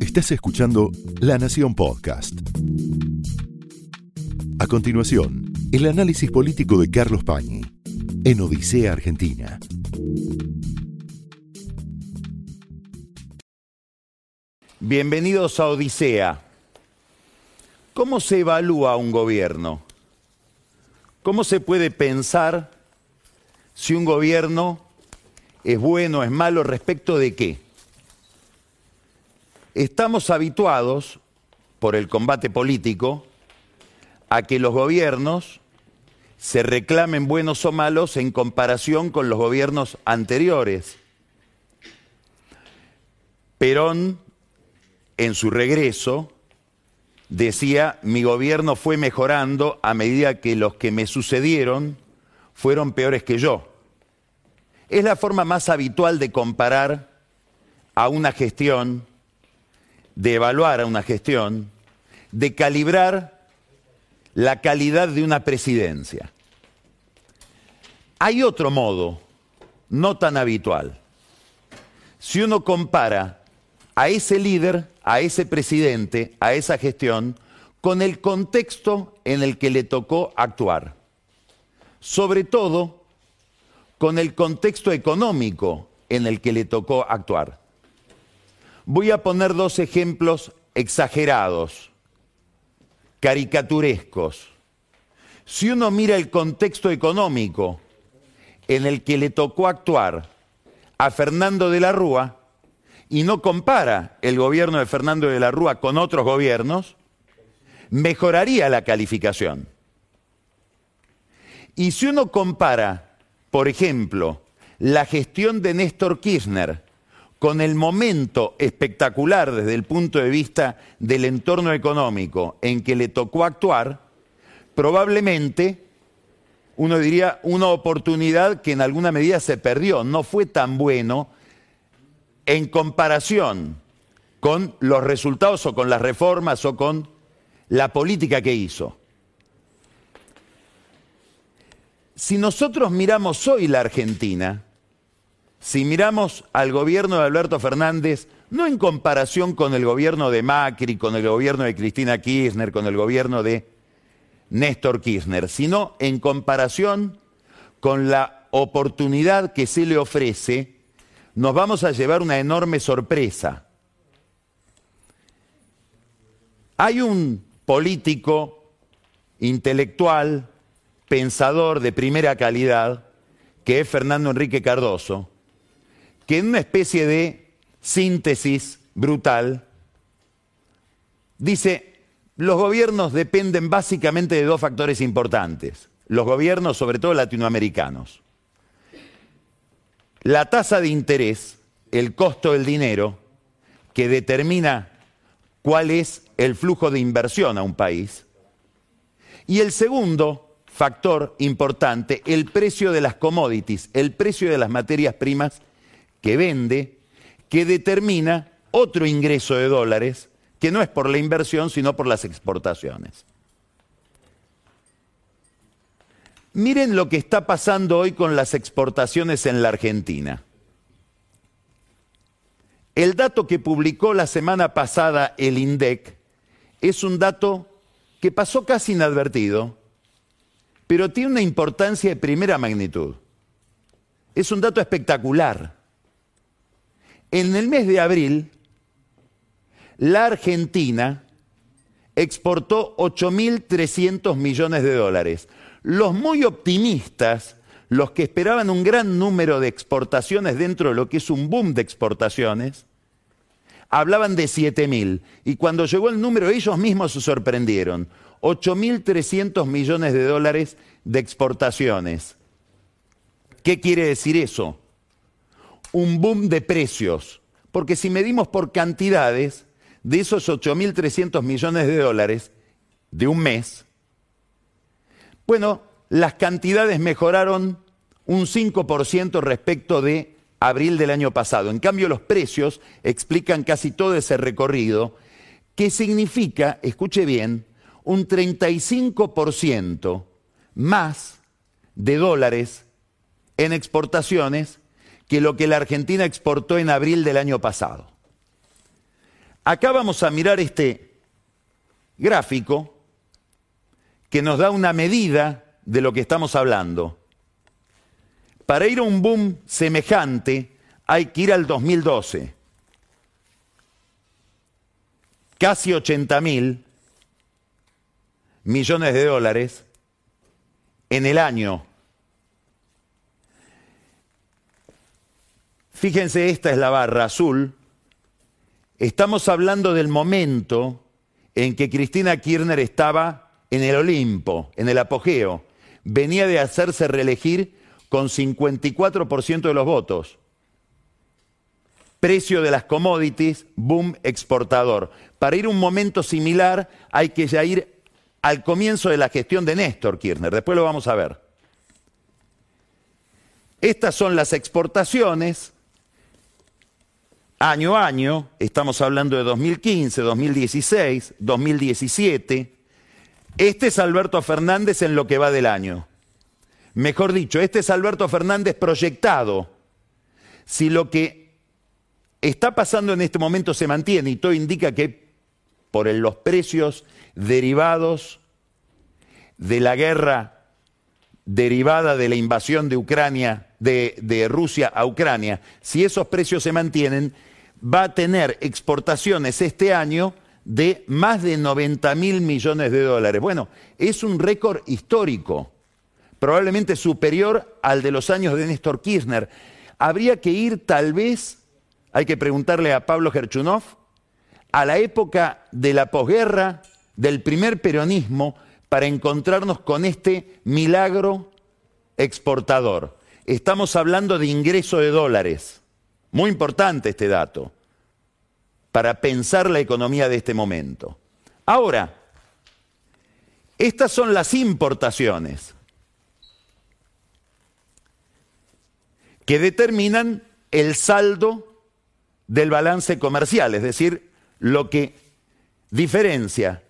Estás escuchando La Nación Podcast. A continuación, el análisis político de Carlos Pañi en Odisea Argentina. Bienvenidos a Odisea. ¿Cómo se evalúa un gobierno? ¿Cómo se puede pensar si un gobierno es bueno, es malo, respecto de qué? Estamos habituados, por el combate político, a que los gobiernos se reclamen buenos o malos en comparación con los gobiernos anteriores. Perón, en su regreso, decía, mi gobierno fue mejorando a medida que los que me sucedieron fueron peores que yo. Es la forma más habitual de comparar a una gestión, de evaluar a una gestión, de calibrar la calidad de una presidencia. Hay otro modo, no tan habitual. Si uno compara a ese líder, a ese presidente, a esa gestión, con el contexto en el que le tocó actuar. Sobre todo con el contexto económico en el que le tocó actuar. Voy a poner dos ejemplos exagerados, caricaturescos. Si uno mira el contexto económico en el que le tocó actuar a Fernando de la Rúa, y no compara el gobierno de Fernando de la Rúa con otros gobiernos, mejoraría la calificación. Y si uno compara, por ejemplo, la gestión de Néstor Kirchner con el momento espectacular desde el punto de vista del entorno económico en que le tocó actuar, probablemente uno diría una oportunidad que en alguna medida se perdió, no fue tan bueno en comparación con los resultados o con las reformas o con la política que hizo. Si nosotros miramos hoy la Argentina, si miramos al gobierno de Alberto Fernández, no en comparación con el gobierno de Macri, con el gobierno de Cristina Kirchner, con el gobierno de Néstor Kirchner, sino en comparación con la oportunidad que se le ofrece nos vamos a llevar una enorme sorpresa. Hay un político intelectual, pensador de primera calidad, que es Fernando Enrique Cardoso, que en una especie de síntesis brutal dice, los gobiernos dependen básicamente de dos factores importantes, los gobiernos sobre todo latinoamericanos. La tasa de interés, el costo del dinero, que determina cuál es el flujo de inversión a un país. Y el segundo factor importante, el precio de las commodities, el precio de las materias primas que vende, que determina otro ingreso de dólares, que no es por la inversión, sino por las exportaciones. Miren lo que está pasando hoy con las exportaciones en la Argentina. El dato que publicó la semana pasada el INDEC es un dato que pasó casi inadvertido, pero tiene una importancia de primera magnitud. Es un dato espectacular. En el mes de abril, la Argentina exportó 8.300 millones de dólares, los muy optimistas, los que esperaban un gran número de exportaciones dentro de lo que es un boom de exportaciones, hablaban de 7.000. Y cuando llegó el número, ellos mismos se sorprendieron. 8.300 millones de dólares de exportaciones. ¿Qué quiere decir eso? Un boom de precios. Porque si medimos por cantidades, de esos 8.300 millones de dólares de un mes, bueno, las cantidades mejoraron un 5% respecto de abril del año pasado. En cambio, los precios explican casi todo ese recorrido, que significa, escuche bien, un 35% más de dólares en exportaciones que lo que la Argentina exportó en abril del año pasado. Acá vamos a mirar este gráfico que nos da una medida de lo que estamos hablando. Para ir a un boom semejante hay que ir al 2012. Casi 80 mil millones de dólares en el año. Fíjense, esta es la barra azul. Estamos hablando del momento en que Cristina Kirchner estaba en el Olimpo, en el apogeo. Venía de hacerse reelegir con 54% de los votos. Precio de las commodities, boom exportador. Para ir a un momento similar hay que ya ir al comienzo de la gestión de Néstor Kirchner, después lo vamos a ver. Estas son las exportaciones, año a año, estamos hablando de 2015, 2016, 2017. Este es Alberto Fernández en lo que va del año. Mejor dicho, este es Alberto Fernández proyectado. Si lo que está pasando en este momento se mantiene y todo indica que por los precios derivados de la guerra derivada de la invasión de Ucrania, de, de, Rusia a Ucrania, si esos precios se mantienen, va a tener exportaciones este año de más de 90 mil millones de dólares. Bueno, es un récord histórico, probablemente superior al de los años de Néstor Kirchner. Habría que ir tal vez, hay que preguntarle a Pablo Gerchunov, a la época de la posguerra, del primer peronismo, para encontrarnos con este milagro exportador. Estamos hablando de ingreso de dólares. Muy importante este dato para pensar la economía de este momento. Ahora, estas son las importaciones que determinan el saldo del balance comercial, es decir, lo que diferencia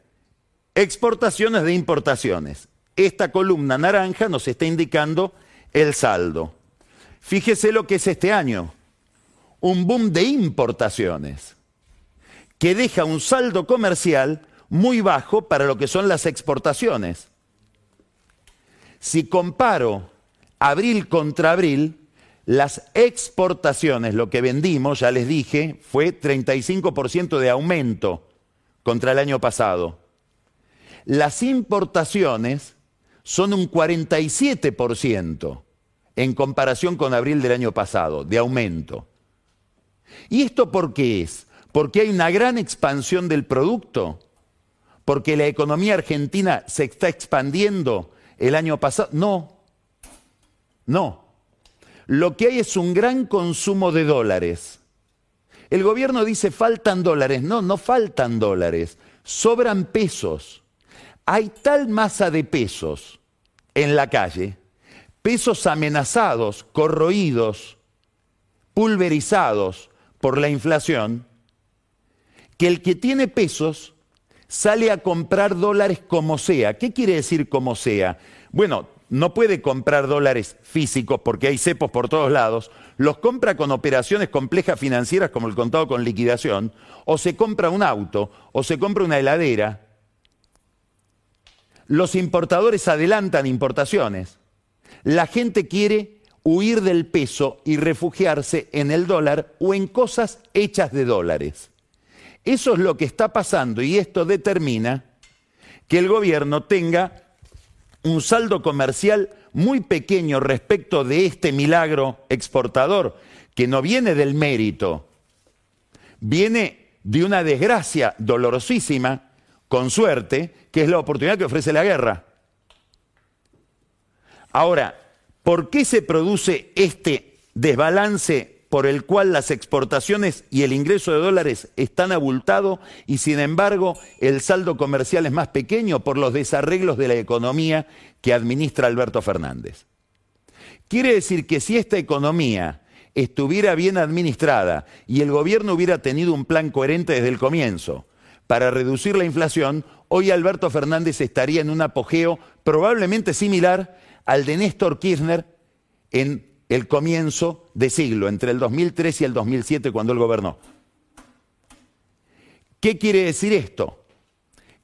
exportaciones de importaciones. Esta columna naranja nos está indicando el saldo. Fíjese lo que es este año, un boom de importaciones que deja un saldo comercial muy bajo para lo que son las exportaciones. Si comparo abril contra abril, las exportaciones, lo que vendimos, ya les dije, fue 35% de aumento contra el año pasado. Las importaciones son un 47% en comparación con abril del año pasado, de aumento. ¿Y esto por qué es? Porque hay una gran expansión del producto, porque la economía argentina se está expandiendo el año pasado. No, no. Lo que hay es un gran consumo de dólares. El gobierno dice faltan dólares. No, no faltan dólares. Sobran pesos. Hay tal masa de pesos en la calle, pesos amenazados, corroídos, pulverizados por la inflación, que el que tiene pesos sale a comprar dólares como sea. ¿Qué quiere decir como sea? Bueno, no puede comprar dólares físicos porque hay cepos por todos lados, los compra con operaciones complejas financieras como el contado con liquidación, o se compra un auto, o se compra una heladera. Los importadores adelantan importaciones. La gente quiere huir del peso y refugiarse en el dólar o en cosas hechas de dólares. Eso es lo que está pasando y esto determina que el gobierno tenga un saldo comercial muy pequeño respecto de este milagro exportador, que no viene del mérito, viene de una desgracia dolorosísima, con suerte, que es la oportunidad que ofrece la guerra. Ahora, ¿por qué se produce este desbalance por el cual las exportaciones y el ingreso de dólares están abultados y sin embargo el saldo comercial es más pequeño por los desarreglos de la economía que administra Alberto Fernández. Quiere decir que si esta economía estuviera bien administrada y el gobierno hubiera tenido un plan coherente desde el comienzo para reducir la inflación, hoy Alberto Fernández estaría en un apogeo probablemente similar al de Néstor Kirchner en el comienzo de siglo, entre el 2003 y el 2007, cuando él gobernó. ¿Qué quiere decir esto?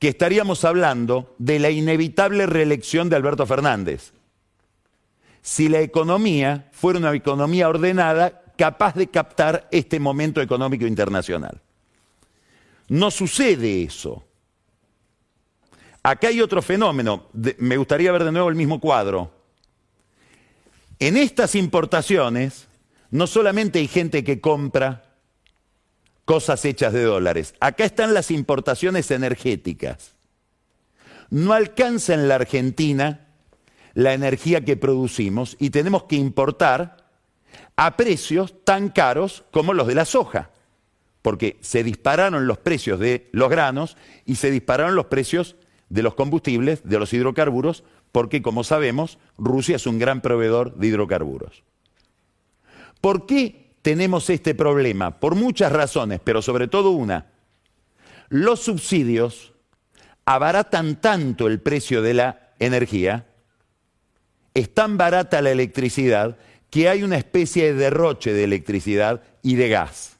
Que estaríamos hablando de la inevitable reelección de Alberto Fernández. Si la economía fuera una economía ordenada, capaz de captar este momento económico internacional. No sucede eso. Acá hay otro fenómeno, me gustaría ver de nuevo el mismo cuadro. En estas importaciones, no solamente hay gente que compra cosas hechas de dólares, acá están las importaciones energéticas. No alcanza en la Argentina la energía que producimos y tenemos que importar a precios tan caros como los de la soja, porque se dispararon los precios de los granos y se dispararon los precios de los combustibles, de los hidrocarburos, porque como sabemos, Rusia es un gran proveedor de hidrocarburos. ¿Por qué tenemos este problema? Por muchas razones, pero sobre todo una. Los subsidios abaratan tanto el precio de la energía, es tan barata la electricidad, que hay una especie de derroche de electricidad y de gas.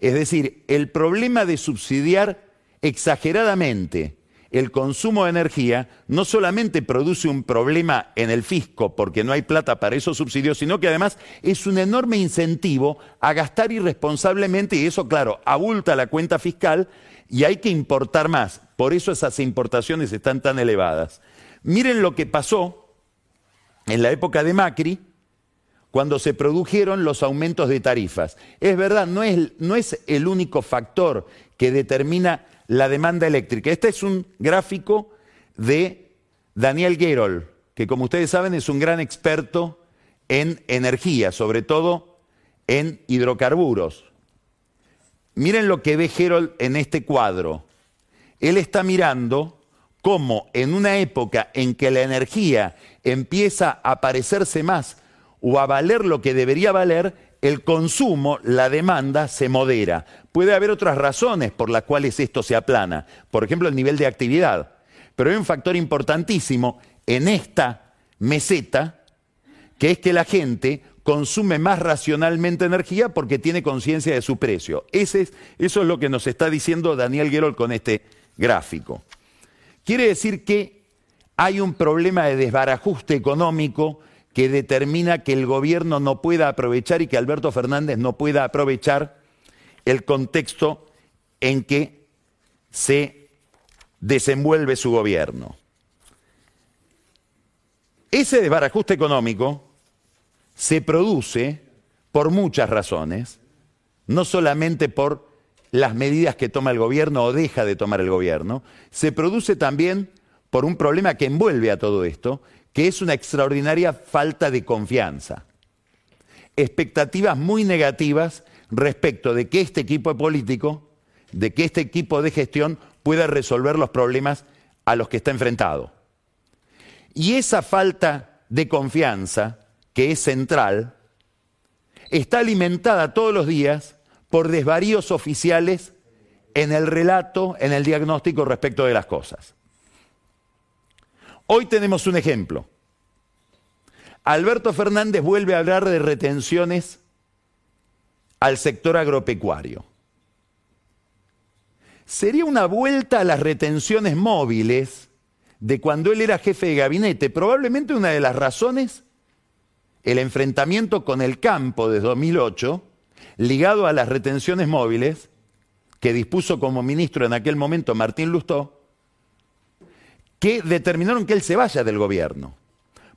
Es decir, el problema de subsidiar exageradamente el consumo de energía no solamente produce un problema en el fisco porque no hay plata para esos subsidios, sino que además es un enorme incentivo a gastar irresponsablemente y eso, claro, abulta la cuenta fiscal y hay que importar más. Por eso esas importaciones están tan elevadas. Miren lo que pasó en la época de Macri, cuando se produjeron los aumentos de tarifas. Es verdad, no es, no es el único factor que determina la demanda eléctrica. Este es un gráfico de Daniel Gerol, que como ustedes saben es un gran experto en energía, sobre todo en hidrocarburos. Miren lo que ve Gerol en este cuadro. Él está mirando cómo en una época en que la energía empieza a parecerse más o a valer lo que debería valer, el consumo, la demanda se modera. Puede haber otras razones por las cuales esto se aplana, por ejemplo el nivel de actividad, pero hay un factor importantísimo en esta meseta, que es que la gente consume más racionalmente energía porque tiene conciencia de su precio. Eso es lo que nos está diciendo Daniel Gerol con este gráfico. Quiere decir que hay un problema de desbarajuste económico que determina que el gobierno no pueda aprovechar y que Alberto Fernández no pueda aprovechar el contexto en que se desenvuelve su gobierno. Ese desbarajuste económico se produce por muchas razones, no solamente por las medidas que toma el gobierno o deja de tomar el gobierno, se produce también por un problema que envuelve a todo esto, que es una extraordinaria falta de confianza. Expectativas muy negativas respecto de que este equipo político, de que este equipo de gestión pueda resolver los problemas a los que está enfrentado. Y esa falta de confianza, que es central, está alimentada todos los días por desvaríos oficiales en el relato, en el diagnóstico respecto de las cosas. Hoy tenemos un ejemplo. Alberto Fernández vuelve a hablar de retenciones al sector agropecuario. Sería una vuelta a las retenciones móviles de cuando él era jefe de gabinete. Probablemente una de las razones, el enfrentamiento con el campo de 2008, ligado a las retenciones móviles, que dispuso como ministro en aquel momento Martín Lustó, que determinaron que él se vaya del gobierno.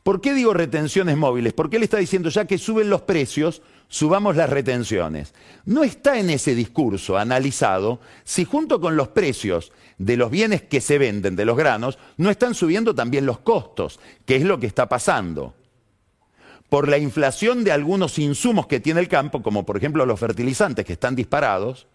¿Por qué digo retenciones móviles? Porque él está diciendo ya que suben los precios, subamos las retenciones. No está en ese discurso analizado si junto con los precios de los bienes que se venden, de los granos, no están subiendo también los costos, que es lo que está pasando. Por la inflación de algunos insumos que tiene el campo, como por ejemplo los fertilizantes que están disparados,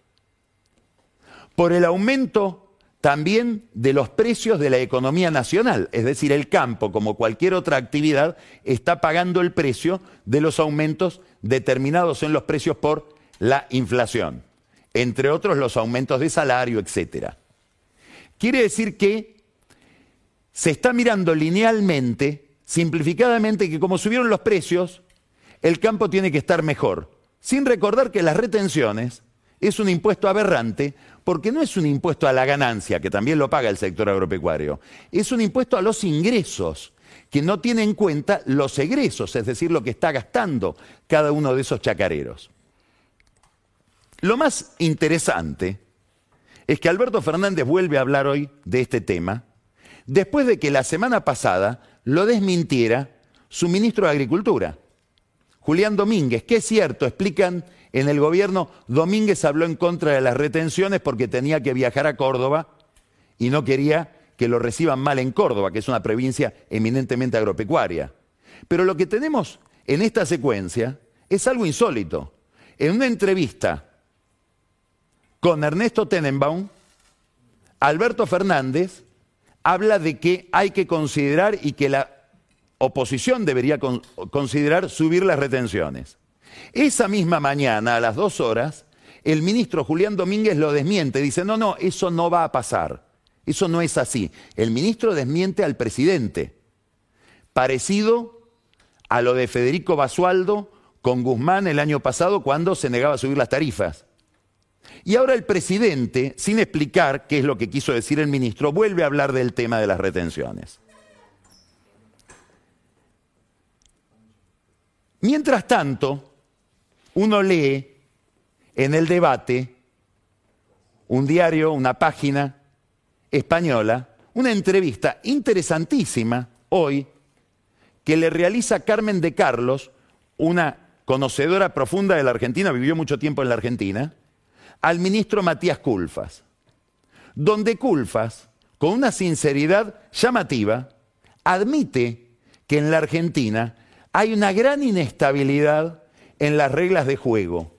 por el aumento también de los precios de la economía nacional. Es decir, el campo, como cualquier otra actividad, está pagando el precio de los aumentos determinados en los precios por la inflación, entre otros los aumentos de salario, etc. Quiere decir que se está mirando linealmente, simplificadamente, que como subieron los precios, el campo tiene que estar mejor, sin recordar que las retenciones es un impuesto aberrante porque no es un impuesto a la ganancia, que también lo paga el sector agropecuario, es un impuesto a los ingresos, que no tiene en cuenta los egresos, es decir, lo que está gastando cada uno de esos chacareros. Lo más interesante es que Alberto Fernández vuelve a hablar hoy de este tema, después de que la semana pasada lo desmintiera su ministro de Agricultura, Julián Domínguez, que es cierto, explican en el gobierno, Domínguez habló en contra de las retenciones porque tenía que viajar a Córdoba y no quería que lo reciban mal en Córdoba, que es una provincia eminentemente agropecuaria. Pero lo que tenemos en esta secuencia es algo insólito. En una entrevista con Ernesto Tenenbaum, Alberto Fernández habla de que hay que considerar y que la oposición debería considerar subir las retenciones. Esa misma mañana, a las dos horas, el ministro Julián Domínguez lo desmiente, dice, no, no, eso no va a pasar, eso no es así. El ministro desmiente al presidente, parecido a lo de Federico Basualdo con Guzmán el año pasado cuando se negaba a subir las tarifas. Y ahora el presidente, sin explicar qué es lo que quiso decir el ministro, vuelve a hablar del tema de las retenciones. Mientras tanto, uno lee en el debate un diario, una página española, una entrevista interesantísima hoy que le realiza Carmen de Carlos, una conocedora profunda de la Argentina, vivió mucho tiempo en la Argentina, al ministro Matías Culfas, donde Culfas, con una sinceridad llamativa, admite que en la Argentina hay una gran inestabilidad en las reglas de juego.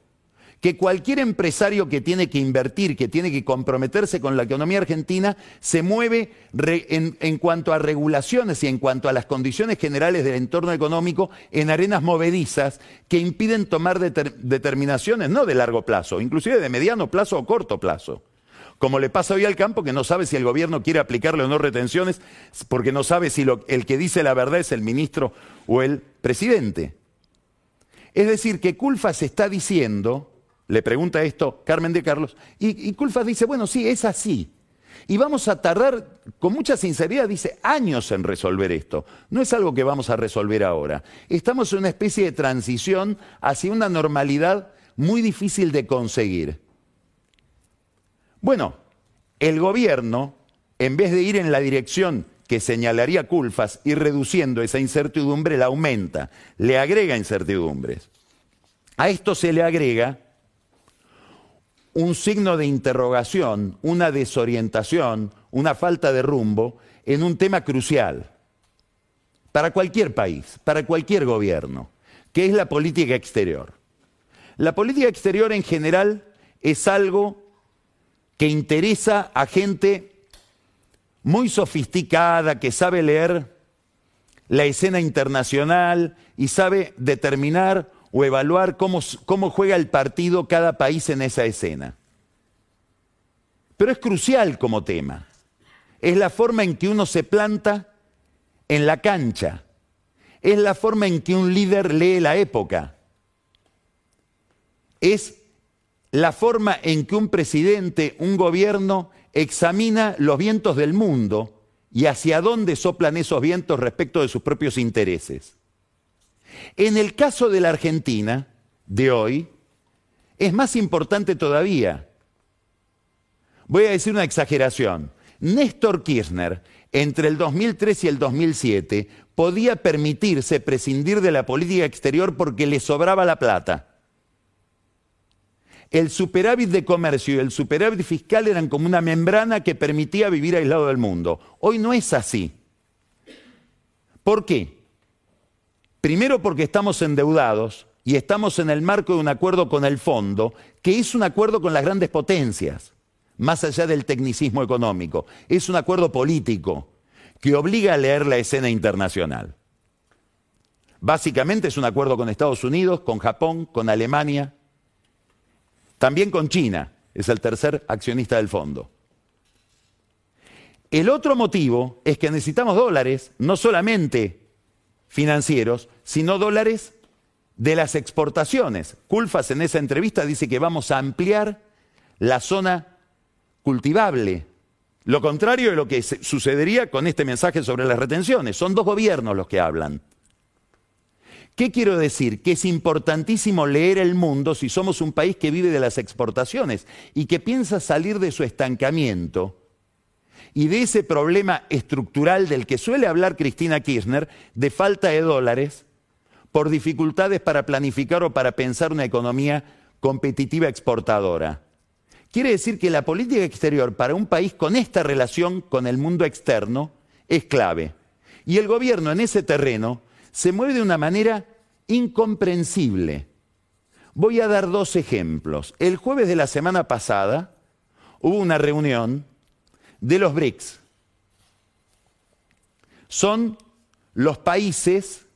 Que cualquier empresario que tiene que invertir, que tiene que comprometerse con la economía argentina, se mueve en, cuanto a regulaciones y en cuanto a las condiciones generales del entorno económico en arenas movedizas que impiden tomar determinaciones no de largo plazo, inclusive de mediano plazo o corto plazo como le pasa hoy al campo, que no sabe si el gobierno quiere aplicarle o no retenciones, porque no sabe si el que dice la verdad es el ministro o el presidente. Es decir, que Culfas está diciendo, le pregunta esto Carmen de Carlos, y, y Culfas dice, bueno, sí, es así. Y vamos a tardar, con mucha sinceridad, dice, años en resolver esto. No es algo que vamos a resolver ahora. Estamos en una especie de transición hacia una normalidad muy difícil de conseguir. Bueno, el gobierno, en vez de ir en la dirección que señalaría Culfas y reduciendo esa incertidumbre la aumenta, le agrega incertidumbres. A esto se le agrega un signo de interrogación, una desorientación, una falta de rumbo en un tema crucial para cualquier país, para cualquier gobierno, que es la política exterior. La política exterior en general es algo que interesa a gente muy sofisticada, que sabe leer la escena internacional y sabe determinar o evaluar cómo, cómo, juega el partido cada país en esa escena. Pero es crucial como tema. Es la forma en que uno se planta en la cancha. Es la forma en que un líder lee la época. Es la forma en que un presidente, un gobierno examina los vientos del mundo y hacia dónde soplan esos vientos respecto de sus propios intereses. En el caso de la Argentina de hoy, es más importante todavía. Voy a decir una exageración. Néstor Kirchner, entre el 2003 y el 2007, podía permitirse prescindir de la política exterior porque le sobraba la plata el superávit de comercio y el superávit fiscal eran como una membrana que permitía vivir aislado del mundo. Hoy no es así. ¿Por qué? Primero porque estamos endeudados y estamos en el marco de un acuerdo con el fondo, que es un acuerdo con las grandes potencias, más allá del tecnicismo económico. Es un acuerdo político que obliga a leer la escena internacional. Básicamente es un acuerdo con Estados Unidos, con Japón, con Alemania, también con China, es el tercer accionista del fondo. El otro motivo es que necesitamos dólares, no solamente financieros, sino dólares de las exportaciones. Culfas en esa entrevista dice que vamos a ampliar la zona cultivable. Lo contrario de lo que sucedería con este mensaje sobre las retenciones. Son dos gobiernos los que hablan. ¿Qué quiero decir? Que es importantísimo leer el mundo si somos un país que vive de las exportaciones y que piensa salir de su estancamiento y de ese problema estructural del que suele hablar Cristina Kirchner, de falta de dólares, por dificultades para planificar o para pensar una economía competitiva exportadora. Quiere decir que la política exterior para un país con esta relación con el mundo externo es clave. Y el gobierno en ese terreno se mueve de una manera incomprensible. Voy a dar dos ejemplos. El jueves de la semana pasada hubo una reunión de los BRICS. Son los países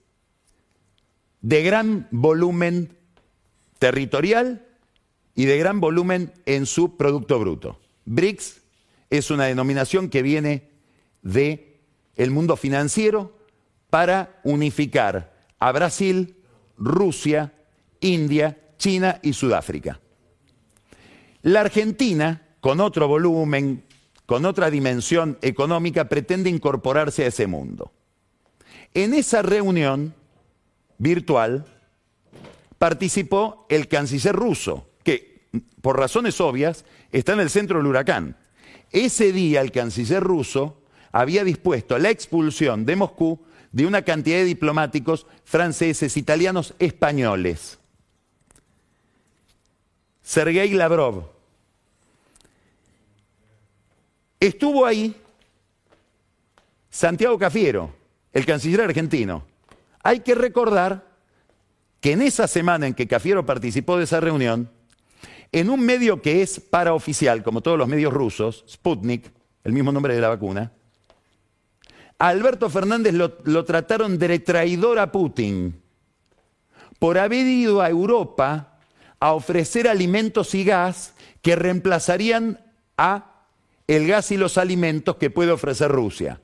de gran volumen territorial y de gran volumen en su Producto Bruto. BRICS es una denominación que viene de el mundo financiero para unificar a Brasil, Rusia, India, China y Sudáfrica. La Argentina, con otro volumen, con otra dimensión económica, pretende incorporarse a ese mundo. En esa reunión virtual participó el canciller ruso, que por razones obvias está en el centro del huracán. Ese día el canciller ruso había dispuesto la expulsión de Moscú de una cantidad de diplomáticos franceses, italianos, españoles. Sergei Lavrov, Estuvo ahí Santiago Cafiero, el canciller argentino. Hay que recordar que en esa semana en que Cafiero participó de esa reunión, en un medio que es paraoficial, como todos los medios rusos, Sputnik, el mismo nombre de la vacuna, Alberto Fernández lo, lo trataron de traidor a Putin por haber ido a Europa a ofrecer alimentos y gas que reemplazarían a el gas y los alimentos que puede ofrecer Rusia.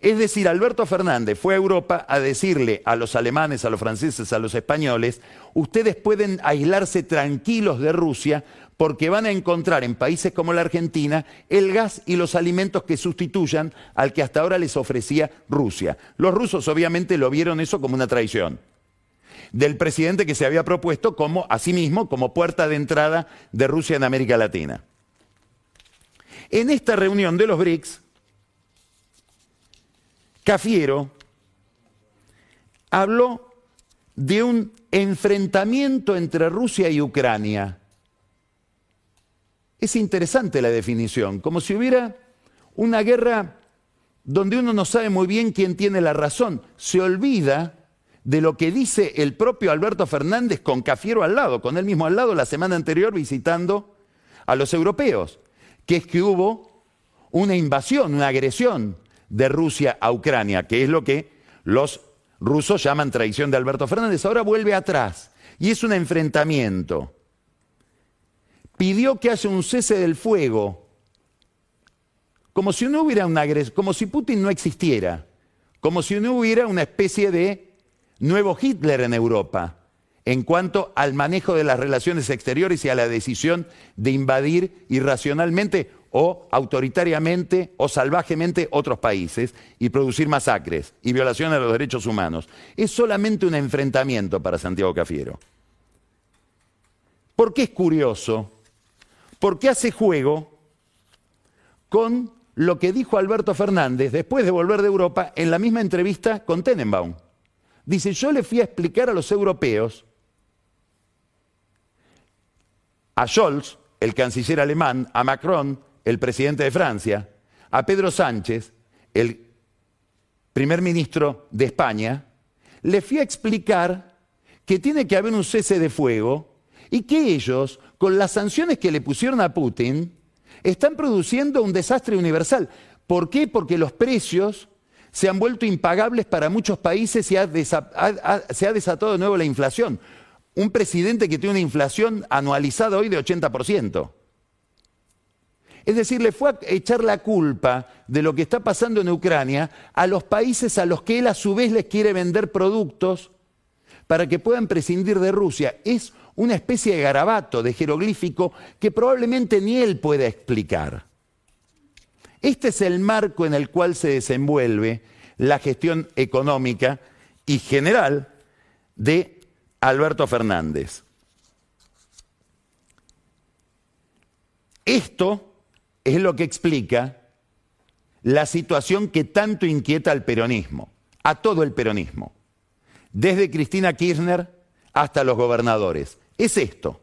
Es decir, Alberto Fernández fue a Europa a decirle a los alemanes, a los franceses, a los españoles, ustedes pueden aislarse tranquilos de Rusia porque van a encontrar en países como la Argentina el gas y los alimentos que sustituyan al que hasta ahora les ofrecía Rusia. Los rusos obviamente lo vieron eso como una traición del presidente que se había propuesto como, asimismo, como puerta de entrada de Rusia en América Latina. En esta reunión de los BRICS, Cafiero habló de un enfrentamiento entre Rusia y Ucrania. Es interesante la definición, como si hubiera una guerra donde uno no sabe muy bien quién tiene la razón. Se olvida de lo que dice el propio Alberto Fernández con Cafiero al lado, con él mismo al lado la semana anterior visitando a los europeos que es que hubo una invasión, una agresión de Rusia a Ucrania, que es lo que los rusos llaman traición de Alberto Fernández. Ahora vuelve atrás y es un enfrentamiento. Pidió que haya un cese del fuego, como si no hubiera una como si Putin no existiera, como si no hubiera una especie de nuevo Hitler en Europa en cuanto al manejo de las relaciones exteriores y a la decisión de invadir irracionalmente o autoritariamente o salvajemente otros países y producir masacres y violaciones a los derechos humanos. Es solamente un enfrentamiento para Santiago Cafiero. ¿Por qué es curioso? Porque hace juego con lo que dijo Alberto Fernández después de volver de Europa en la misma entrevista con Tenenbaum. Dice, yo le fui a explicar a los europeos a Scholz, el canciller alemán, a Macron, el presidente de Francia, a Pedro Sánchez, el primer ministro de España, le fui a explicar que tiene que haber un cese de fuego y que ellos, con las sanciones que le pusieron a Putin, están produciendo un desastre universal. ¿Por qué? Porque los precios se han vuelto impagables para muchos países y se ha desatado de nuevo la inflación un presidente que tiene una inflación anualizada hoy de 80%. Es decir, le fue a echar la culpa de lo que está pasando en Ucrania a los países a los que él a su vez les quiere vender productos para que puedan prescindir de Rusia. Es una especie de garabato, de jeroglífico que probablemente ni él pueda explicar. Este es el marco en el cual se desenvuelve la gestión económica y general de Alberto Fernández. Esto es lo que explica la situación que tanto inquieta al peronismo, a todo el peronismo, desde Cristina Kirchner hasta los gobernadores. Es esto.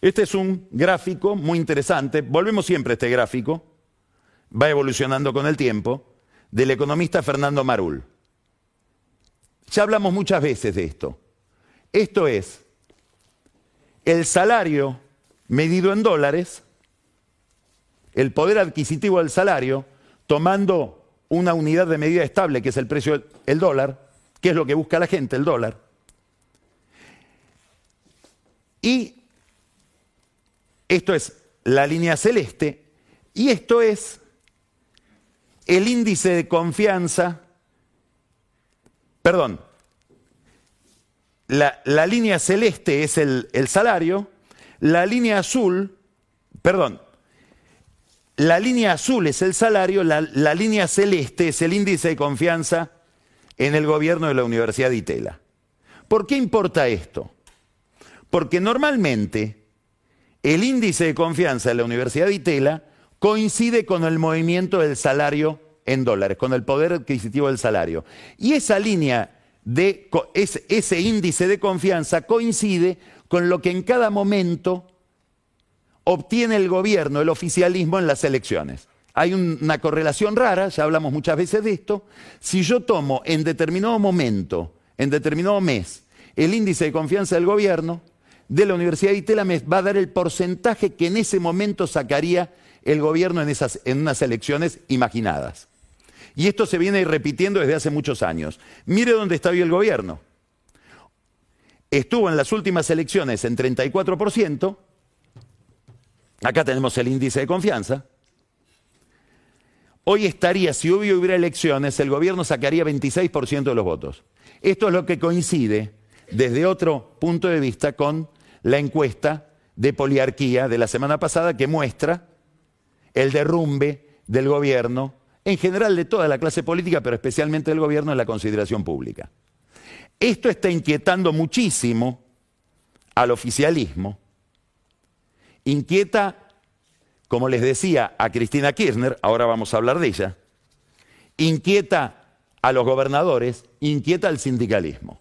Este es un gráfico muy interesante, volvemos siempre a este gráfico, va evolucionando con el tiempo, del economista Fernando Marul. Ya hablamos muchas veces de esto. Esto es el salario medido en dólares, el poder adquisitivo del salario, tomando una unidad de medida estable, que es el precio del dólar, que es lo que busca la gente, el dólar. Y esto es la línea celeste, y esto es el índice de confianza, perdón, la, línea celeste es el, salario, la línea azul, perdón, la línea azul es el salario, la, la, línea celeste es el índice de confianza en el gobierno de la Universidad de Itela. ¿Por qué importa esto? Porque normalmente el índice de confianza de la Universidad de Itela coincide con el movimiento del salario en dólares, con el poder adquisitivo del salario. Y esa línea de ese índice de confianza coincide con lo que en cada momento obtiene el gobierno, el oficialismo en las elecciones. Hay una correlación rara, ya hablamos muchas veces de esto. Si yo tomo en determinado momento, en determinado mes, el índice de confianza del gobierno, de la Universidad de Itela me va a dar el porcentaje que en ese momento sacaría el gobierno en, esas, en unas elecciones imaginadas. Y esto se viene repitiendo desde hace muchos años. Mire dónde está hoy el gobierno. Estuvo en las últimas elecciones en 34%. Acá tenemos el índice de confianza. Hoy estaría, si hubiera elecciones, el gobierno sacaría 26% de los votos. Esto es lo que coincide desde otro punto de vista con la encuesta de poliarquía de la semana pasada que muestra el derrumbe del gobierno en general de toda la clase política, pero especialmente del gobierno en la consideración pública. Esto está inquietando muchísimo al oficialismo, inquieta, como les decía, a Cristina Kirchner, ahora vamos a hablar de ella, inquieta a los gobernadores, inquieta al sindicalismo.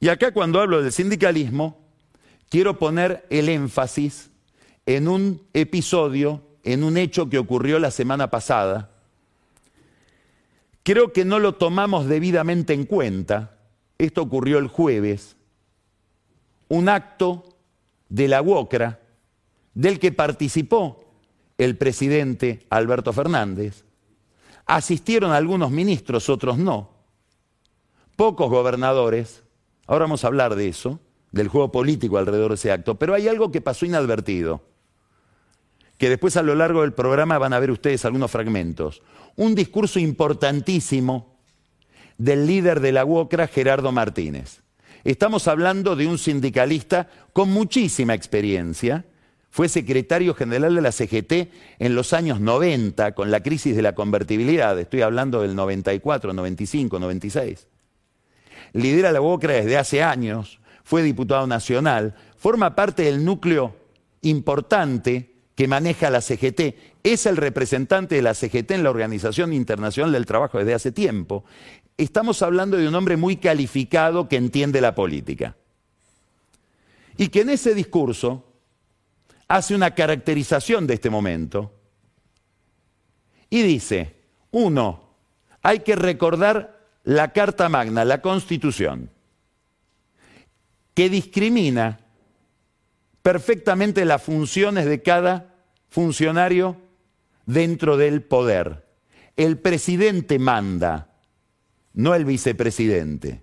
Y acá cuando hablo del sindicalismo, quiero poner el énfasis en un episodio en un hecho que ocurrió la semana pasada, creo que no lo tomamos debidamente en cuenta, esto ocurrió el jueves, un acto de la UOCRA del que participó el presidente Alberto Fernández, asistieron algunos ministros, otros no, pocos gobernadores, ahora vamos a hablar de eso, del juego político alrededor de ese acto, pero hay algo que pasó inadvertido que después a lo largo del programa van a ver ustedes algunos fragmentos. Un discurso importantísimo del líder de la UOCRA, Gerardo Martínez. Estamos hablando de un sindicalista con muchísima experiencia. Fue secretario general de la CGT en los años 90 con la crisis de la convertibilidad. Estoy hablando del 94, 95, 96. Lidera la UOCRA desde hace años. Fue diputado nacional. Forma parte del núcleo importante que maneja la CGT, es el representante de la CGT en la Organización Internacional del Trabajo desde hace tiempo. Estamos hablando de un hombre muy calificado que entiende la política. Y que en ese discurso hace una caracterización de este momento y dice, uno, hay que recordar la Carta Magna, la Constitución, que discrimina perfectamente las funciones de cada funcionario dentro del poder. El presidente manda, no el vicepresidente.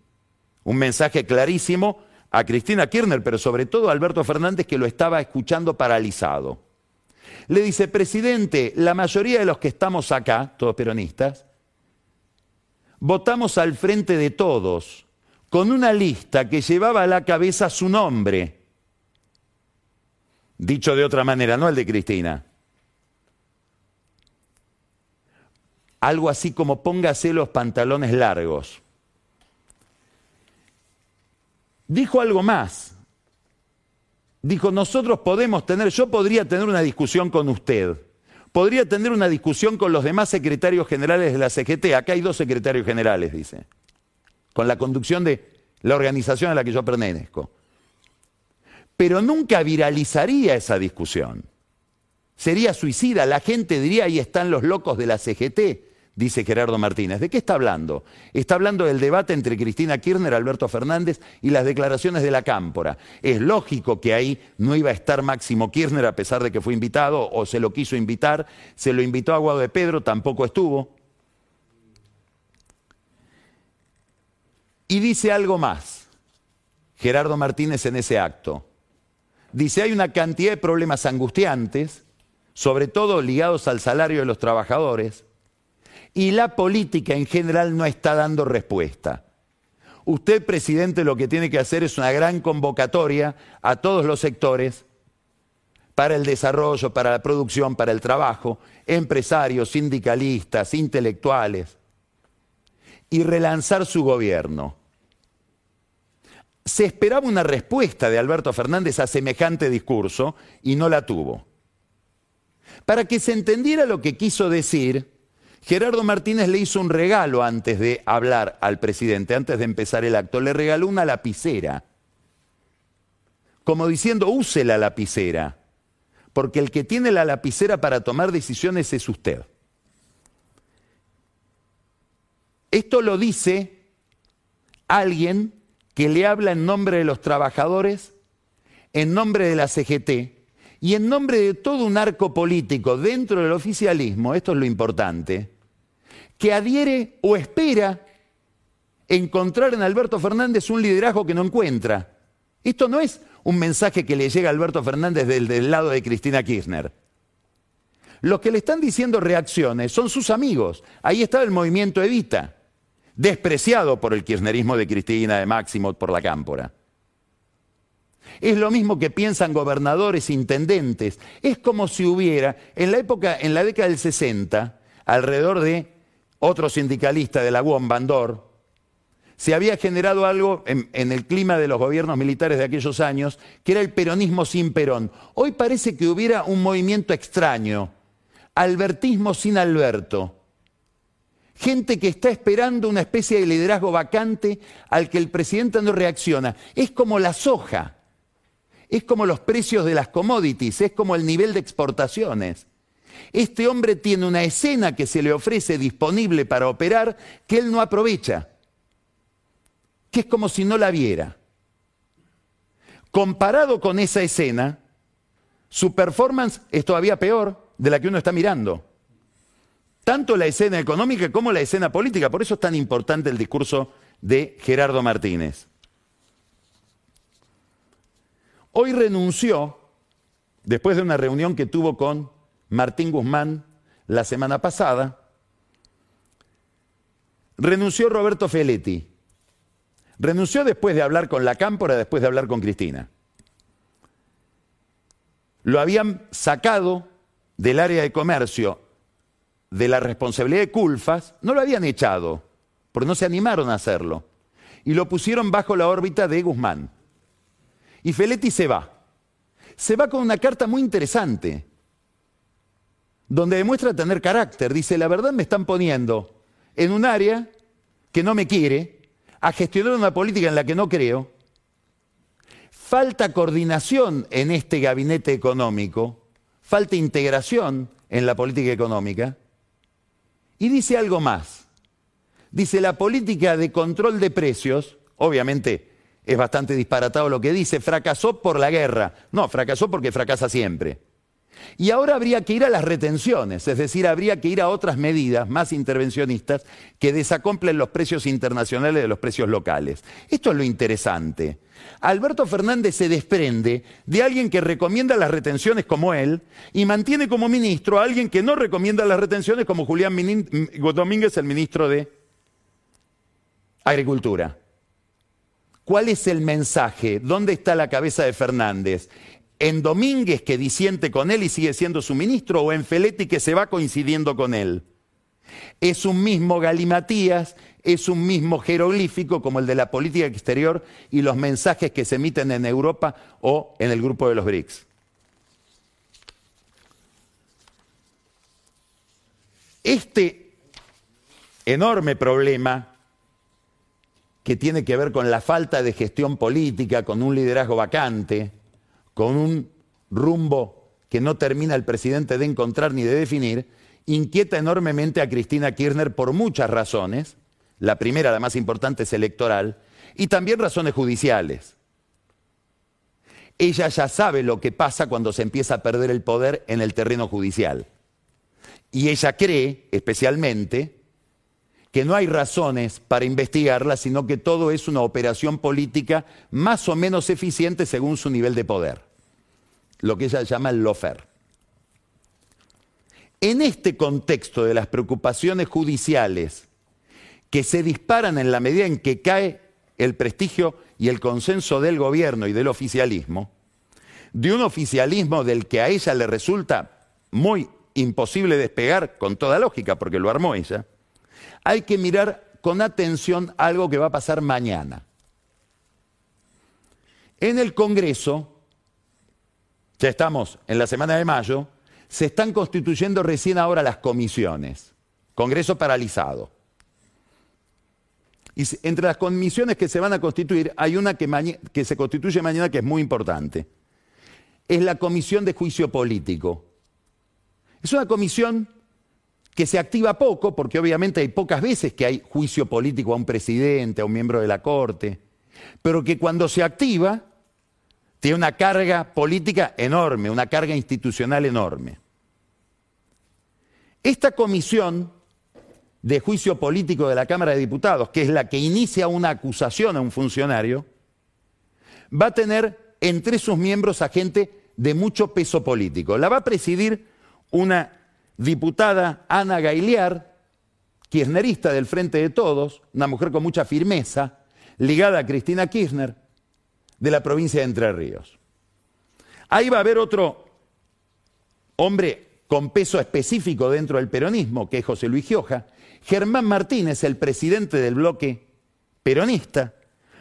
Un mensaje clarísimo a Cristina Kirchner, pero sobre todo a Alberto Fernández que lo estaba escuchando paralizado. Le dice, presidente, la mayoría de los que estamos acá, todos peronistas, votamos al frente de todos con una lista que llevaba a la cabeza su nombre. Dicho de otra manera, no el de Cristina. Algo así como póngase los pantalones largos. Dijo algo más. Dijo, nosotros podemos tener, yo podría tener una discusión con usted, podría tener una discusión con los demás secretarios generales de la CGT, acá hay dos secretarios generales, dice, con la conducción de la organización a la que yo pertenezco. Pero nunca viralizaría esa discusión. Sería suicida, la gente diría, ahí están los locos de la CGT dice Gerardo Martínez. ¿De qué está hablando? Está hablando del debate entre Cristina Kirchner, Alberto Fernández y las declaraciones de la Cámpora. Es lógico que ahí no iba a estar Máximo Kirchner a pesar de que fue invitado o se lo quiso invitar. Se lo invitó a Guado de Pedro, tampoco estuvo. Y dice algo más, Gerardo Martínez en ese acto. Dice, hay una cantidad de problemas angustiantes, sobre todo ligados al salario de los trabajadores, y la política en general no está dando respuesta. Usted, presidente, lo que tiene que hacer es una gran convocatoria a todos los sectores para el desarrollo, para la producción, para el trabajo, empresarios, sindicalistas, intelectuales, y relanzar su gobierno. Se esperaba una respuesta de Alberto Fernández a semejante discurso y no la tuvo. Para que se entendiera lo que quiso decir, Gerardo Martínez le hizo un regalo antes de hablar al presidente, antes de empezar el acto. Le regaló una lapicera. Como diciendo, use la lapicera. Porque el que tiene la lapicera para tomar decisiones es usted. Esto lo dice alguien que le habla en nombre de los trabajadores, en nombre de la CGT y en nombre de todo un arco político dentro del oficialismo, esto es lo importante, que adhiere o espera encontrar en Alberto Fernández un liderazgo que no encuentra. Esto no es un mensaje que le llega a Alberto Fernández del, lado de Cristina Kirchner. Los que le están diciendo reacciones son sus amigos. Ahí está el movimiento Evita, despreciado por el kirchnerismo de Cristina, de Máximo, por la cámpora. Es lo mismo que piensan gobernadores, intendentes. Es como si hubiera, en la época, en la década del 60, alrededor de otro sindicalista de la UOM, Bandor, se había generado algo en, en, el clima de los gobiernos militares de aquellos años, que era el peronismo sin Perón. Hoy parece que hubiera un movimiento extraño, albertismo sin Alberto. Gente que está esperando una especie de liderazgo vacante al que el presidente no reacciona. Es como la soja, es como los precios de las commodities, es como el nivel de exportaciones. Este hombre tiene una escena que se le ofrece disponible para operar que él no aprovecha, que es como si no la viera. Comparado con esa escena, su performance es todavía peor de la que uno está mirando. Tanto la escena económica como la escena política. Por eso es tan importante el discurso de Gerardo Martínez. Hoy renunció, después de una reunión que tuvo con Martín Guzmán la semana pasada, renunció Roberto Feletti. Renunció después de hablar con la Cámpora, después de hablar con Cristina. Lo habían sacado del área de comercio de la responsabilidad de Culfas, no lo habían echado, porque no se animaron a hacerlo. Y lo pusieron bajo la órbita de Guzmán. Y Feletti se va. Se va con una carta muy interesante donde demuestra tener carácter. Dice, la verdad me están poniendo en un área que no me quiere, a gestionar una política en la que no creo. Falta coordinación en este gabinete económico, falta integración en la política económica. Y dice algo más. Dice, la política de control de precios, obviamente es bastante disparatado lo que dice, fracasó por la guerra. No, fracasó porque fracasa siempre. Y ahora habría que ir a las retenciones, es decir, habría que ir a otras medidas más intervencionistas que desacomplen los precios internacionales de los precios locales. Esto es lo interesante. Alberto Fernández se desprende de alguien que recomienda las retenciones como él y mantiene como ministro a alguien que no recomienda las retenciones como Julián Domínguez, el ministro de Agricultura. ¿Cuál es el mensaje? ¿Dónde está la cabeza de Fernández? ¿En Domínguez que disiente con él y sigue siendo su ministro o en Feletti que se va coincidiendo con él? Es un mismo galimatías, es un mismo jeroglífico como el de la política exterior y los mensajes que se emiten en Europa o en el grupo de los BRICS. Este enorme problema que tiene que ver con la falta de gestión política, con un liderazgo vacante, con un rumbo que no termina el presidente de encontrar ni de definir, inquieta enormemente a Cristina Kirchner por muchas razones. La primera, la más importante, es electoral, y también razones judiciales. Ella ya sabe lo que pasa cuando se empieza a perder el poder en el terreno judicial. Y ella cree, especialmente, que no hay razones para investigarla, sino que todo es una operación política más o menos eficiente según su nivel de poder, lo que ella llama el lofer. En este contexto de las preocupaciones judiciales que se disparan en la medida en que cae el prestigio y el consenso del gobierno y del oficialismo, de un oficialismo del que a ella le resulta muy imposible despegar con toda lógica, porque lo armó ella, hay que mirar con atención algo que va a pasar mañana. En el Congreso, ya estamos en la semana de mayo, se están constituyendo recién ahora las comisiones. Congreso paralizado. Y entre las comisiones que se van a constituir, hay una que, que se constituye mañana que es muy importante. Es la Comisión de Juicio Político. Es una comisión que se activa poco, porque obviamente hay pocas veces que hay juicio político a un presidente, a un miembro de la Corte, pero que cuando se activa tiene una carga política enorme, una carga institucional enorme. Esta comisión de juicio político de la Cámara de Diputados, que es la que inicia una acusación a un funcionario, va a tener entre sus miembros a gente de mucho peso político. La va a presidir una diputada Ana Gailiar, kirchnerista del Frente de Todos, una mujer con mucha firmeza, ligada a Cristina Kirchner, de la provincia de Entre Ríos. Ahí va a haber otro hombre con peso específico dentro del peronismo, que es José Luis Gioja, Germán Martínez, el presidente del bloque peronista,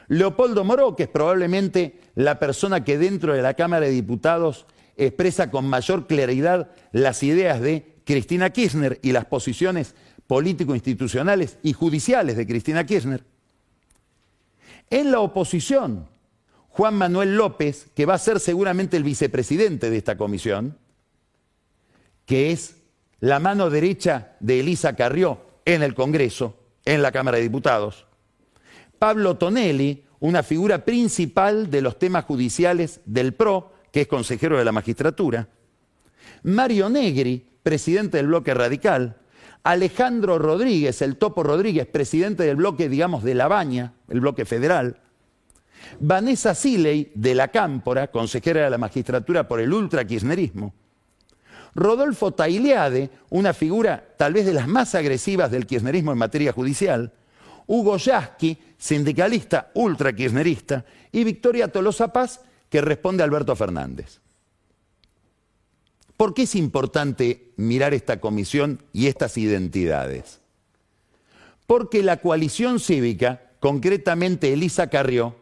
Leopoldo Moró, que es probablemente la persona que dentro de la Cámara de Diputados expresa con mayor claridad las ideas de Cristina Kirchner y las posiciones político-institucionales y judiciales de Cristina Kirchner. En la oposición, Juan Manuel López, que va a ser seguramente el vicepresidente de esta comisión, que es la mano derecha de Elisa Carrió en el Congreso, en la Cámara de Diputados. Pablo Tonelli, una figura principal de los temas judiciales del PRO, que es consejero de la magistratura. Mario Negri, presidente del bloque radical, Alejandro Rodríguez, el Topo Rodríguez, presidente del bloque, digamos, de La Baña, el bloque federal, Vanessa Siley, de la Cámpora, consejera de la magistratura por el ultra-kirchnerismo, Rodolfo Tailiade, una figura tal vez de las más agresivas del kirchnerismo en materia judicial, Hugo Yasky, sindicalista ultra-kirchnerista, y Victoria Tolosa Paz, que responde a Alberto Fernández. ¿Por qué es importante mirar esta comisión y estas identidades? Porque la coalición cívica, concretamente Elisa Carrió,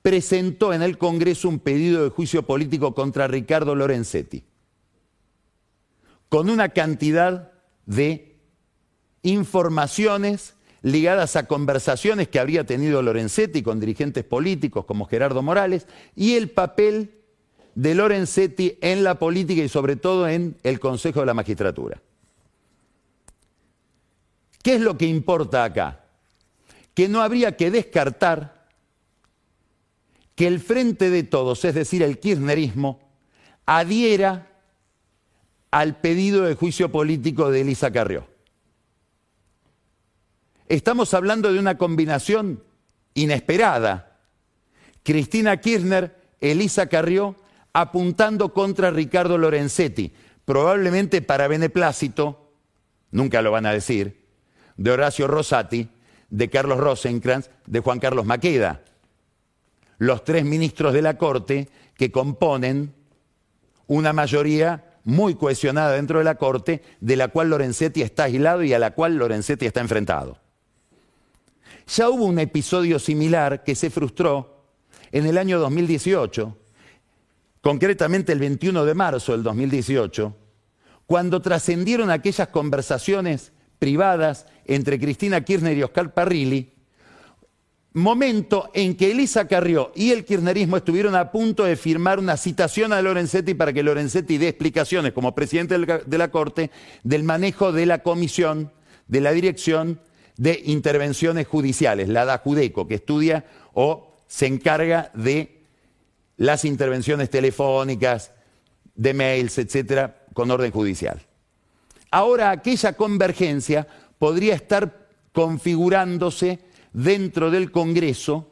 presentó en el Congreso un pedido de juicio político contra Ricardo Lorenzetti, con una cantidad de informaciones ligadas a conversaciones que habría tenido Lorenzetti con dirigentes políticos como Gerardo Morales y el papel de Lorenzetti en la política y sobre todo en el Consejo de la Magistratura. ¿Qué es lo que importa acá? Que no habría que descartar que el frente de todos, es decir, el kirchnerismo, adhiera al pedido de juicio político de Elisa Carrió. Estamos hablando de una combinación inesperada. Cristina Kirchner, Elisa Carrió apuntando contra Ricardo Lorenzetti, probablemente para beneplácito, nunca lo van a decir, de Horacio Rosati, de Carlos Rosenkrantz, de Juan Carlos Maqueda. los tres ministros de la Corte que componen una mayoría muy cohesionada dentro de la Corte, de la cual Lorenzetti está aislado y a la cual Lorenzetti está enfrentado. Ya hubo un episodio similar que se frustró en el año 2018, concretamente el 21 de marzo del 2018, cuando trascendieron aquellas conversaciones privadas entre Cristina Kirchner y Oscar Parrilli, momento en que Elisa Carrió y el kirchnerismo estuvieron a punto de firmar una citación a Lorenzetti para que Lorenzetti dé explicaciones como presidente de la Corte del manejo de la comisión, de la dirección de intervenciones judiciales, la DAJUDECO, que estudia o se encarga de las intervenciones telefónicas, de mails, etcétera, con orden judicial. Ahora aquella convergencia podría estar configurándose dentro del Congreso.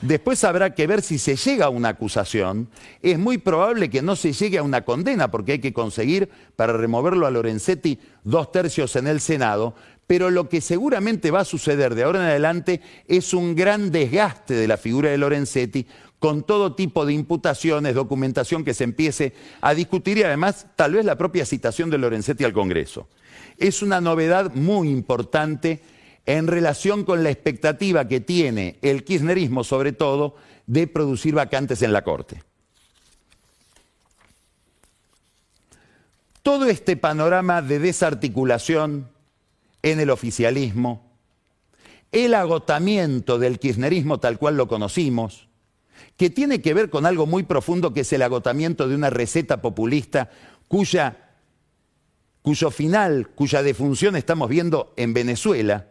Después habrá que ver si se llega a una acusación. Es muy probable que no se llegue a una condena, porque hay que conseguir, para removerlo a Lorenzetti, dos tercios en el Senado. Pero lo que seguramente va a suceder de ahora en adelante es un gran desgaste de la figura de Lorenzetti con todo tipo de imputaciones, documentación que se empiece a discutir y además tal vez la propia citación de Lorenzetti al Congreso. Es una novedad muy importante en relación con la expectativa que tiene el kirchnerismo, sobre todo, de producir vacantes en la Corte. Todo este panorama de desarticulación en el oficialismo, el agotamiento del kirchnerismo tal cual lo conocimos, que tiene que ver con algo muy profundo que es el agotamiento de una receta populista cuya, cuyo final, cuya defunción estamos viendo en Venezuela.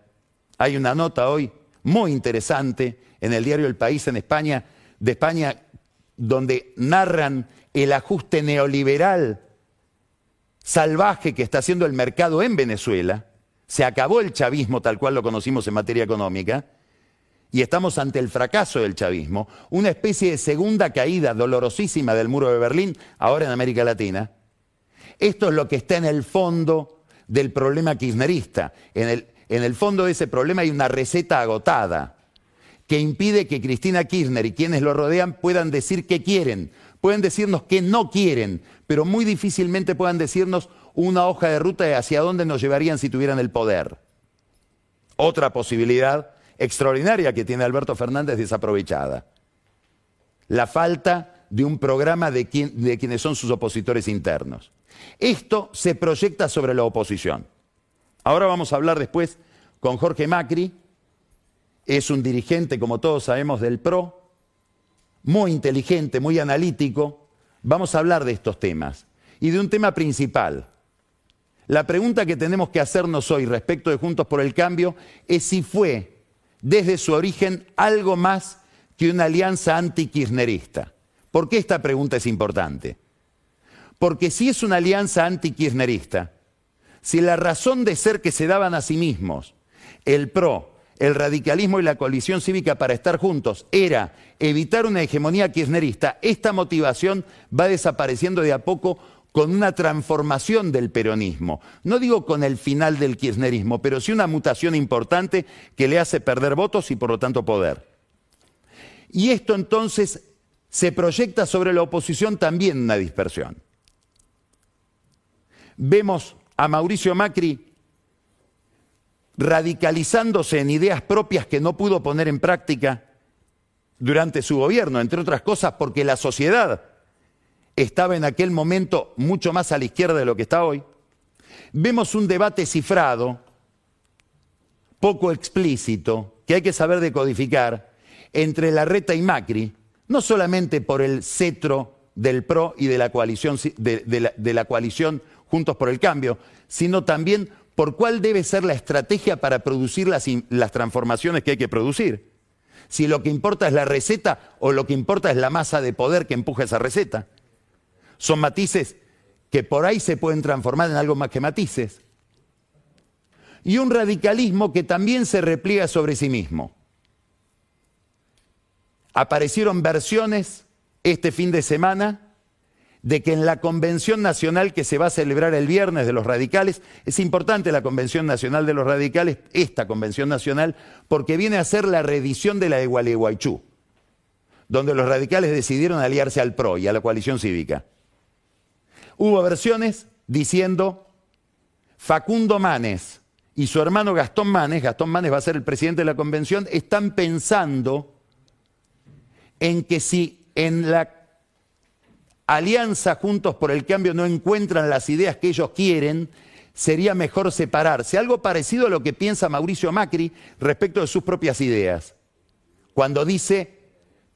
Hay una nota hoy muy interesante en el diario El País en España, de España, donde narran el ajuste neoliberal salvaje que está haciendo el mercado en Venezuela. Se acabó el chavismo tal cual lo conocimos en materia económica y estamos ante el fracaso del chavismo, una especie de segunda caída dolorosísima del muro de Berlín, ahora en América Latina. Esto es lo que está en el fondo del problema kirchnerista. En el, en el fondo de ese problema hay una receta agotada que impide que Cristina Kirchner y quienes lo rodean puedan decir qué quieren. Pueden decirnos qué no quieren, pero muy difícilmente puedan decirnos una hoja de ruta de hacia dónde nos llevarían si tuvieran el poder. Otra posibilidad extraordinaria que tiene Alberto Fernández desaprovechada. La falta de un programa de, quienes son sus opositores internos. Esto se proyecta sobre la oposición. Ahora vamos a hablar después con Jorge Macri, es un dirigente, como todos sabemos, del PRO, muy inteligente, muy analítico. Vamos a hablar de estos temas y de un tema principal. La pregunta que tenemos que hacernos hoy respecto de Juntos por el Cambio es si fue desde su origen algo más que una alianza anti-kirchnerista. ¿Por qué esta pregunta es importante? Porque si es una alianza anti-kirchnerista, si la razón de ser que se daban a sí mismos, el PRO, el radicalismo y la coalición cívica para estar juntos era evitar una hegemonía kirchnerista, esta motivación va desapareciendo de a poco con una transformación del peronismo. No digo con el final del kirchnerismo, pero sí una mutación importante que le hace perder votos y por lo tanto poder. Y esto entonces se proyecta sobre la oposición también una dispersión. Vemos a Mauricio Macri radicalizándose en ideas propias que no pudo poner en práctica durante su gobierno, entre otras cosas porque la sociedad estaba en aquel momento mucho más a la izquierda de lo que está hoy. Vemos un debate cifrado, poco explícito, que hay que saber decodificar, entre Larreta y Macri, no solamente por el cetro del PRO y de la coalición, de, la, coalición Juntos por el Cambio, sino también por cuál debe ser la estrategia para producir las transformaciones que hay que producir. Si lo que importa es la receta o lo que importa es la masa de poder que empuja esa receta. Son matices que por ahí se pueden transformar en algo más que matices. Y un radicalismo que también se repliega sobre sí mismo. Aparecieron versiones este fin de semana de que en la convención nacional que se va a celebrar el viernes de los radicales, es importante la convención nacional de los radicales, esta convención nacional, porque viene a ser la reedición de la de Gualeguaychú. donde los radicales decidieron aliarse al PRO y a la coalición cívica. Hubo versiones diciendo Facundo Manes y su hermano Gastón Manes, Gastón Manes va a ser el presidente de la convención, están pensando en que si en la alianza Juntos por el Cambio no encuentran las ideas que ellos quieren, sería mejor separarse. Algo parecido a lo que piensa Mauricio Macri respecto de sus propias ideas. Cuando dice,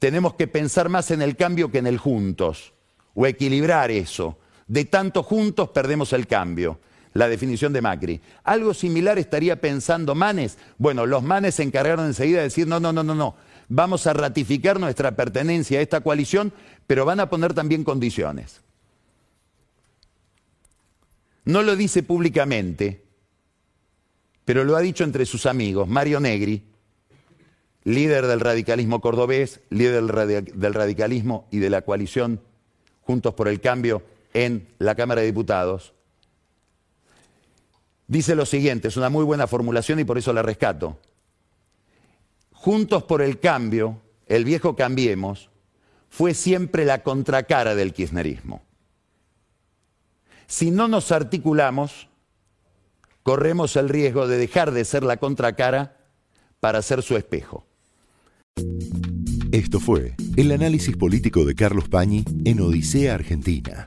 tenemos que pensar más en el cambio que en el juntos, o equilibrar eso. De tanto juntos perdemos el cambio. La definición de Macri. Algo similar estaría pensando Manes. Bueno, los Manes se encargaron enseguida de decir, no, no, no, no, no. Vamos a ratificar nuestra pertenencia a esta coalición, pero van a poner también condiciones. No lo dice públicamente, pero lo ha dicho entre sus amigos. Mario Negri, líder del radicalismo cordobés, líder del radicalismo y de la coalición Juntos por el Cambio en la Cámara de Diputados, dice lo siguiente, es una muy buena formulación y por eso la rescato. Juntos por el Cambio, el viejo Cambiemos, fue siempre la contracara del kirchnerismo. Si no nos articulamos, corremos el riesgo de dejar de ser la contracara para ser su espejo. Esto fue el análisis político de Carlos Pañi en Odisea Argentina,